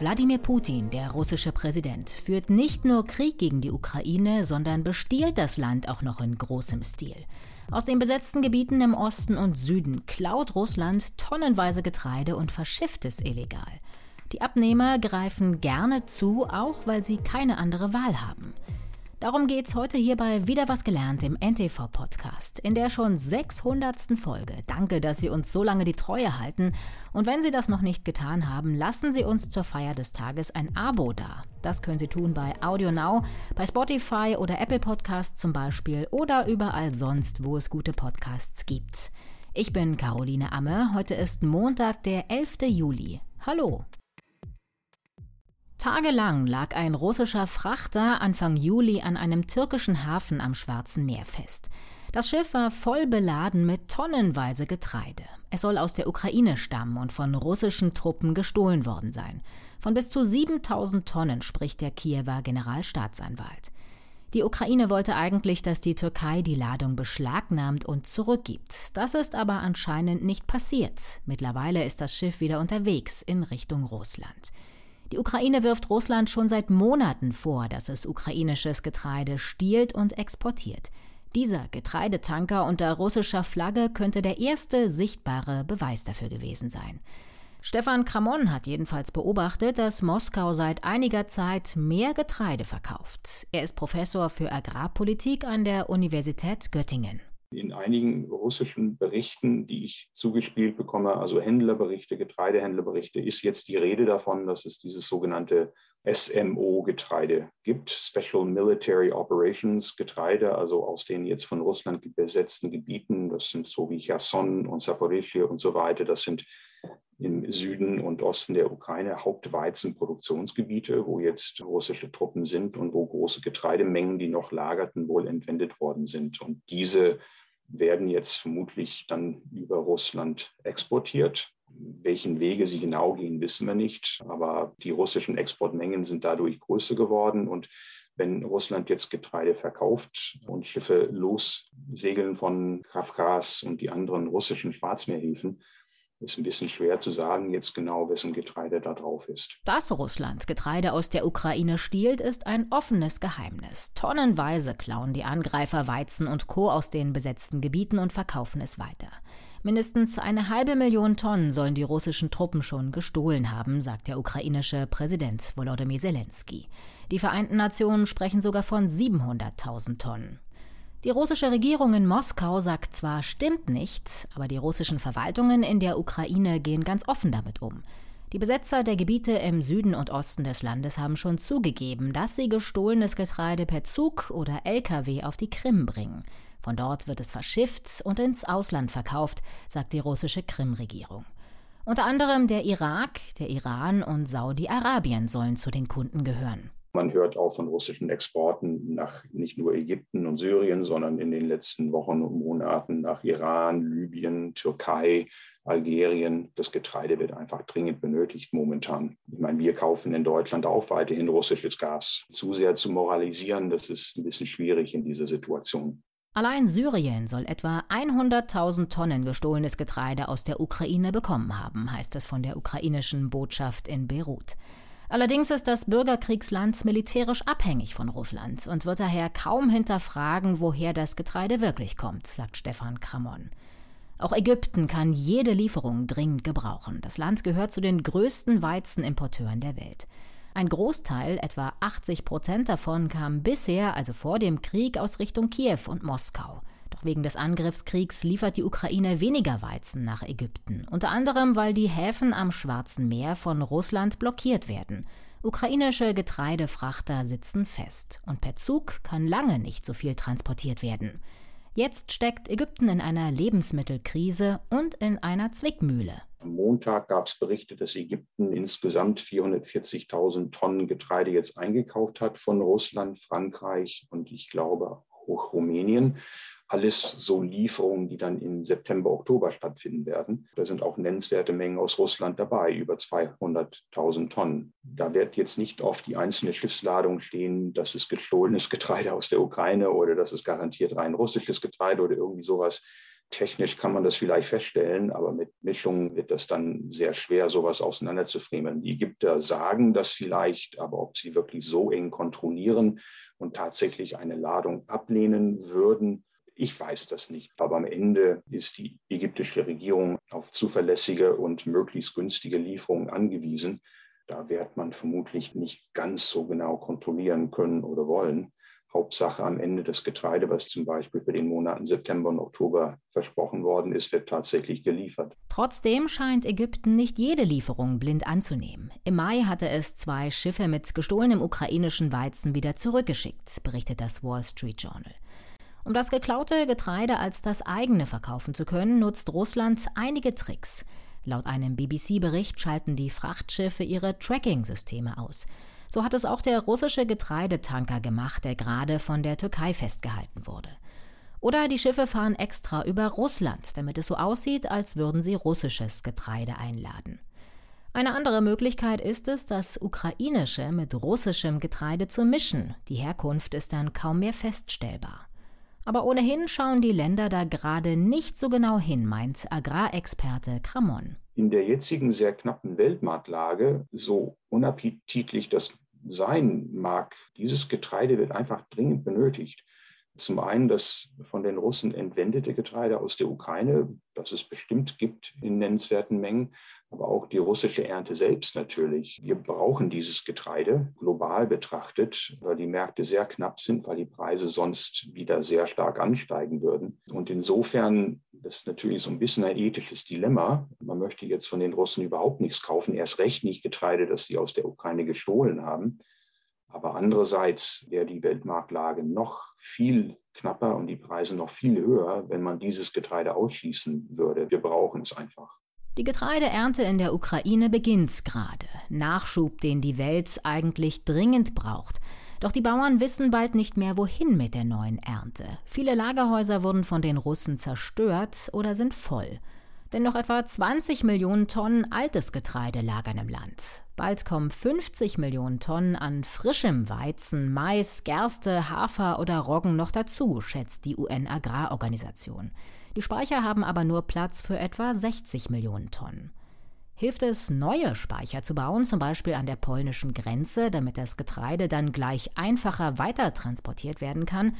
Wladimir Putin, der russische Präsident, führt nicht nur Krieg gegen die Ukraine, sondern bestiehlt das Land auch noch in großem Stil. Aus den besetzten Gebieten im Osten und Süden klaut Russland tonnenweise Getreide und verschifft es illegal. Die Abnehmer greifen gerne zu, auch weil sie keine andere Wahl haben. Darum geht's heute hier bei Wieder was gelernt im NTV-Podcast, in der schon 600. Folge. Danke, dass Sie uns so lange die Treue halten. Und wenn Sie das noch nicht getan haben, lassen Sie uns zur Feier des Tages ein Abo da. Das können Sie tun bei Audio Now, bei Spotify oder Apple Podcasts zum Beispiel oder überall sonst, wo es gute Podcasts gibt. Ich bin Caroline Amme. Heute ist Montag, der 11. Juli. Hallo. Tagelang lag ein russischer Frachter Anfang Juli an einem türkischen Hafen am Schwarzen Meer fest. Das Schiff war voll beladen mit tonnenweise Getreide. Es soll aus der Ukraine stammen und von russischen Truppen gestohlen worden sein. Von bis zu 7000 Tonnen spricht der Kiewer Generalstaatsanwalt. Die Ukraine wollte eigentlich, dass die Türkei die Ladung beschlagnahmt und zurückgibt. Das ist aber anscheinend nicht passiert. Mittlerweile ist das Schiff wieder unterwegs in Richtung Russland. Die Ukraine wirft Russland schon seit Monaten vor, dass es ukrainisches Getreide stiehlt und exportiert. Dieser Getreidetanker unter russischer Flagge könnte der erste sichtbare Beweis dafür gewesen sein. Stefan Kramon hat jedenfalls beobachtet, dass Moskau seit einiger Zeit mehr Getreide verkauft. Er ist Professor für Agrarpolitik an der Universität Göttingen. In einigen russischen Berichten, die ich zugespielt bekomme, also Händlerberichte, Getreidehändlerberichte, ist jetzt die Rede davon, dass es dieses sogenannte SMO-Getreide gibt, Special Military Operations Getreide, also aus den jetzt von Russland besetzten Gebieten, das sind so wie Cherson und Saporischia und so weiter, das sind im Süden und Osten der Ukraine Hauptweizenproduktionsgebiete, wo jetzt russische Truppen sind und wo große Getreidemengen, die noch lagerten, wohl entwendet worden sind. Und diese werden jetzt vermutlich dann über Russland exportiert. Welchen Wege sie genau gehen, wissen wir nicht. Aber die russischen Exportmengen sind dadurch größer geworden. Und wenn Russland jetzt Getreide verkauft und Schiffe lossegeln von Kafkas und die anderen russischen Schwarzmeerhäfen, ist ein bisschen schwer zu sagen jetzt genau, wessen Getreide da drauf ist. Dass Russland Getreide aus der Ukraine stiehlt, ist ein offenes Geheimnis. Tonnenweise klauen die Angreifer Weizen und Co. aus den besetzten Gebieten und verkaufen es weiter. Mindestens eine halbe Million Tonnen sollen die russischen Truppen schon gestohlen haben, sagt der ukrainische Präsident Volodymyr Zelensky. Die Vereinten Nationen sprechen sogar von 700.000 Tonnen. Die russische Regierung in Moskau sagt zwar, stimmt nicht, aber die russischen Verwaltungen in der Ukraine gehen ganz offen damit um. Die Besetzer der Gebiete im Süden und Osten des Landes haben schon zugegeben, dass sie gestohlenes Getreide per Zug oder Lkw auf die Krim bringen. Von dort wird es verschifft und ins Ausland verkauft, sagt die russische Krim-Regierung. Unter anderem der Irak, der Iran und Saudi-Arabien sollen zu den Kunden gehören. Man hört auch von russischen Exporten nach nicht nur Ägypten und Syrien, sondern in den letzten Wochen und Monaten nach Iran, Libyen, Türkei, Algerien. Das Getreide wird einfach dringend benötigt momentan. Ich meine, wir kaufen in Deutschland auch weiterhin russisches Gas. Zu sehr zu moralisieren, das ist ein bisschen schwierig in dieser Situation. Allein Syrien soll etwa 100.000 Tonnen gestohlenes Getreide aus der Ukraine bekommen haben, heißt es von der ukrainischen Botschaft in Beirut. Allerdings ist das Bürgerkriegsland militärisch abhängig von Russland und wird daher kaum hinterfragen, woher das Getreide wirklich kommt, sagt Stefan Kramon. Auch Ägypten kann jede Lieferung dringend gebrauchen. Das Land gehört zu den größten Weizenimporteuren der Welt. Ein Großteil, etwa 80 Prozent davon, kam bisher, also vor dem Krieg, aus Richtung Kiew und Moskau. Doch wegen des Angriffskriegs liefert die Ukraine weniger Weizen nach Ägypten, unter anderem weil die Häfen am Schwarzen Meer von Russland blockiert werden. Ukrainische Getreidefrachter sitzen fest und per Zug kann lange nicht so viel transportiert werden. Jetzt steckt Ägypten in einer Lebensmittelkrise und in einer Zwickmühle. Am Montag gab es Berichte, dass Ägypten insgesamt 440.000 Tonnen Getreide jetzt eingekauft hat von Russland, Frankreich und ich glaube auch Rumänien alles so Lieferungen, die dann im September, Oktober stattfinden werden. Da sind auch nennenswerte Mengen aus Russland dabei, über 200.000 Tonnen. Da wird jetzt nicht auf die einzelne Schiffsladung stehen, das ist gestohlenes Getreide aus der Ukraine oder das ist garantiert rein russisches Getreide oder irgendwie sowas. Technisch kann man das vielleicht feststellen, aber mit Mischungen wird das dann sehr schwer, sowas auseinanderzufriemeln. Die Ägypter sagen das vielleicht, aber ob sie wirklich so eng kontrollieren und tatsächlich eine Ladung ablehnen würden, ich weiß das nicht. Aber am Ende ist die ägyptische Regierung auf zuverlässige und möglichst günstige Lieferungen angewiesen. Da wird man vermutlich nicht ganz so genau kontrollieren können oder wollen. Hauptsache am Ende das Getreide, was zum Beispiel für den Monaten September und Oktober versprochen worden ist, wird tatsächlich geliefert. Trotzdem scheint Ägypten nicht jede Lieferung blind anzunehmen. Im Mai hatte es zwei Schiffe mit gestohlenem ukrainischen Weizen wieder zurückgeschickt, berichtet das Wall Street Journal. Um das geklaute Getreide als das eigene verkaufen zu können, nutzt Russland einige Tricks. Laut einem BBC-Bericht schalten die Frachtschiffe ihre Tracking-Systeme aus. So hat es auch der russische Getreidetanker gemacht, der gerade von der Türkei festgehalten wurde. Oder die Schiffe fahren extra über Russland, damit es so aussieht, als würden sie russisches Getreide einladen. Eine andere Möglichkeit ist es, das ukrainische mit russischem Getreide zu mischen. Die Herkunft ist dann kaum mehr feststellbar. Aber ohnehin schauen die Länder da gerade nicht so genau hin, meint Agrarexperte Kramon in der jetzigen sehr knappen Weltmarktlage, so unappetitlich das sein mag, dieses Getreide wird einfach dringend benötigt. Zum einen das von den Russen entwendete Getreide aus der Ukraine, das es bestimmt gibt in nennenswerten Mengen, aber auch die russische Ernte selbst natürlich. Wir brauchen dieses Getreide global betrachtet, weil die Märkte sehr knapp sind, weil die Preise sonst wieder sehr stark ansteigen würden. Und insofern, das ist natürlich so ein bisschen ein ethisches Dilemma. Man möchte jetzt von den Russen überhaupt nichts kaufen, erst recht nicht Getreide, das sie aus der Ukraine gestohlen haben. Aber andererseits wäre die Weltmarktlage noch viel knapper und die Preise noch viel höher, wenn man dieses Getreide ausschießen würde. Wir brauchen es einfach. Die Getreideernte in der Ukraine beginnt gerade. Nachschub, den die Welt eigentlich dringend braucht. Doch die Bauern wissen bald nicht mehr, wohin mit der neuen Ernte. Viele Lagerhäuser wurden von den Russen zerstört oder sind voll. Denn noch etwa 20 Millionen Tonnen altes Getreide lagern im Land. Bald kommen 50 Millionen Tonnen an frischem Weizen, Mais, Gerste, Hafer oder Roggen noch dazu, schätzt die UN-Agrarorganisation. Die Speicher haben aber nur Platz für etwa 60 Millionen Tonnen. Hilft es, neue Speicher zu bauen, zum Beispiel an der polnischen Grenze, damit das Getreide dann gleich einfacher weitertransportiert werden kann?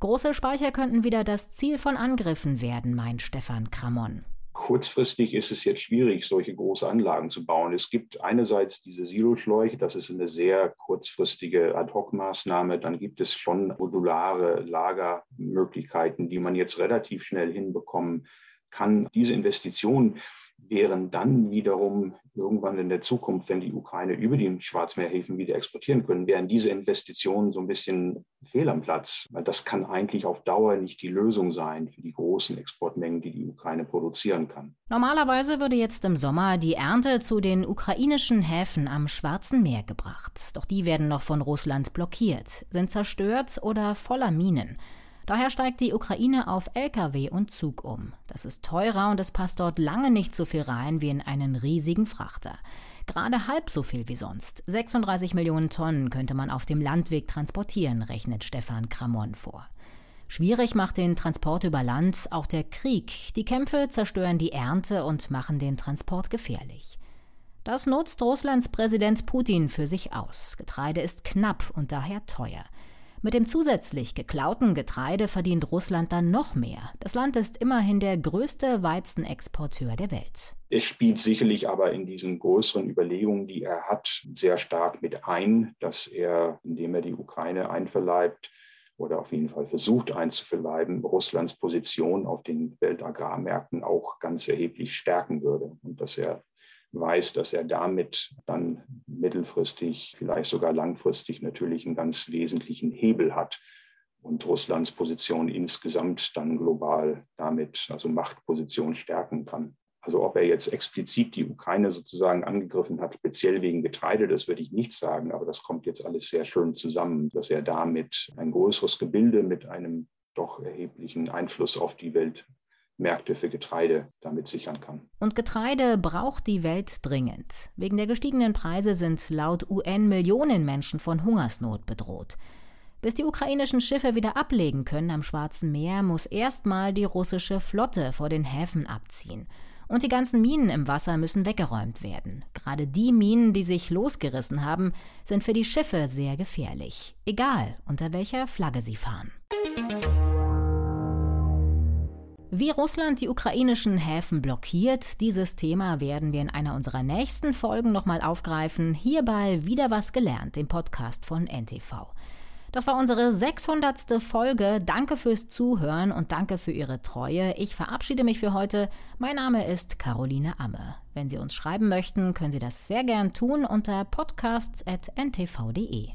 Große Speicher könnten wieder das Ziel von Angriffen werden, meint Stefan Kramon. Kurzfristig ist es jetzt schwierig, solche große Anlagen zu bauen. Es gibt einerseits diese Siloschläuche, das ist eine sehr kurzfristige Ad-Hoc-Maßnahme. Dann gibt es schon modulare Lagermöglichkeiten, die man jetzt relativ schnell hinbekommen kann. Diese Investition wären dann wiederum irgendwann in der Zukunft, wenn die Ukraine über die Schwarzmeerhäfen wieder exportieren können, wären diese Investitionen so ein bisschen fehl am Platz. Weil das kann eigentlich auf Dauer nicht die Lösung sein für die großen Exportmengen, die die Ukraine produzieren kann. Normalerweise würde jetzt im Sommer die Ernte zu den ukrainischen Häfen am Schwarzen Meer gebracht. Doch die werden noch von Russland blockiert, sind zerstört oder voller Minen. Daher steigt die Ukraine auf Lkw und Zug um. Das ist teurer und es passt dort lange nicht so viel rein wie in einen riesigen Frachter. Gerade halb so viel wie sonst. 36 Millionen Tonnen könnte man auf dem Landweg transportieren, rechnet Stefan Kramon vor. Schwierig macht den Transport über Land auch der Krieg. Die Kämpfe zerstören die Ernte und machen den Transport gefährlich. Das nutzt Russlands Präsident Putin für sich aus. Getreide ist knapp und daher teuer. Mit dem zusätzlich geklauten Getreide verdient Russland dann noch mehr. Das Land ist immerhin der größte Weizenexporteur der Welt. Es spielt sicherlich aber in diesen größeren Überlegungen, die er hat, sehr stark mit ein, dass er, indem er die Ukraine einverleibt, oder auf jeden Fall versucht einzuverleiben, Russlands Position auf den Weltagrarmärkten auch ganz erheblich stärken würde und dass er weiß, dass er damit dann mittelfristig, vielleicht sogar langfristig natürlich einen ganz wesentlichen Hebel hat und Russlands Position insgesamt dann global damit, also Machtposition stärken kann. Also ob er jetzt explizit die Ukraine sozusagen angegriffen hat, speziell wegen Getreide, das würde ich nicht sagen, aber das kommt jetzt alles sehr schön zusammen, dass er damit ein größeres Gebilde mit einem doch erheblichen Einfluss auf die Welt Märkte für Getreide damit sichern kann. Und Getreide braucht die Welt dringend. Wegen der gestiegenen Preise sind laut UN Millionen Menschen von Hungersnot bedroht. Bis die ukrainischen Schiffe wieder ablegen können am Schwarzen Meer, muss erstmal die russische Flotte vor den Häfen abziehen. Und die ganzen Minen im Wasser müssen weggeräumt werden. Gerade die Minen, die sich losgerissen haben, sind für die Schiffe sehr gefährlich, egal unter welcher Flagge sie fahren. Wie Russland die ukrainischen Häfen blockiert, dieses Thema werden wir in einer unserer nächsten Folgen nochmal aufgreifen. Hierbei wieder was gelernt, dem Podcast von NTV. Das war unsere 600. Folge. Danke fürs Zuhören und danke für Ihre Treue. Ich verabschiede mich für heute. Mein Name ist Caroline Amme. Wenn Sie uns schreiben möchten, können Sie das sehr gern tun unter podcasts.ntv.de.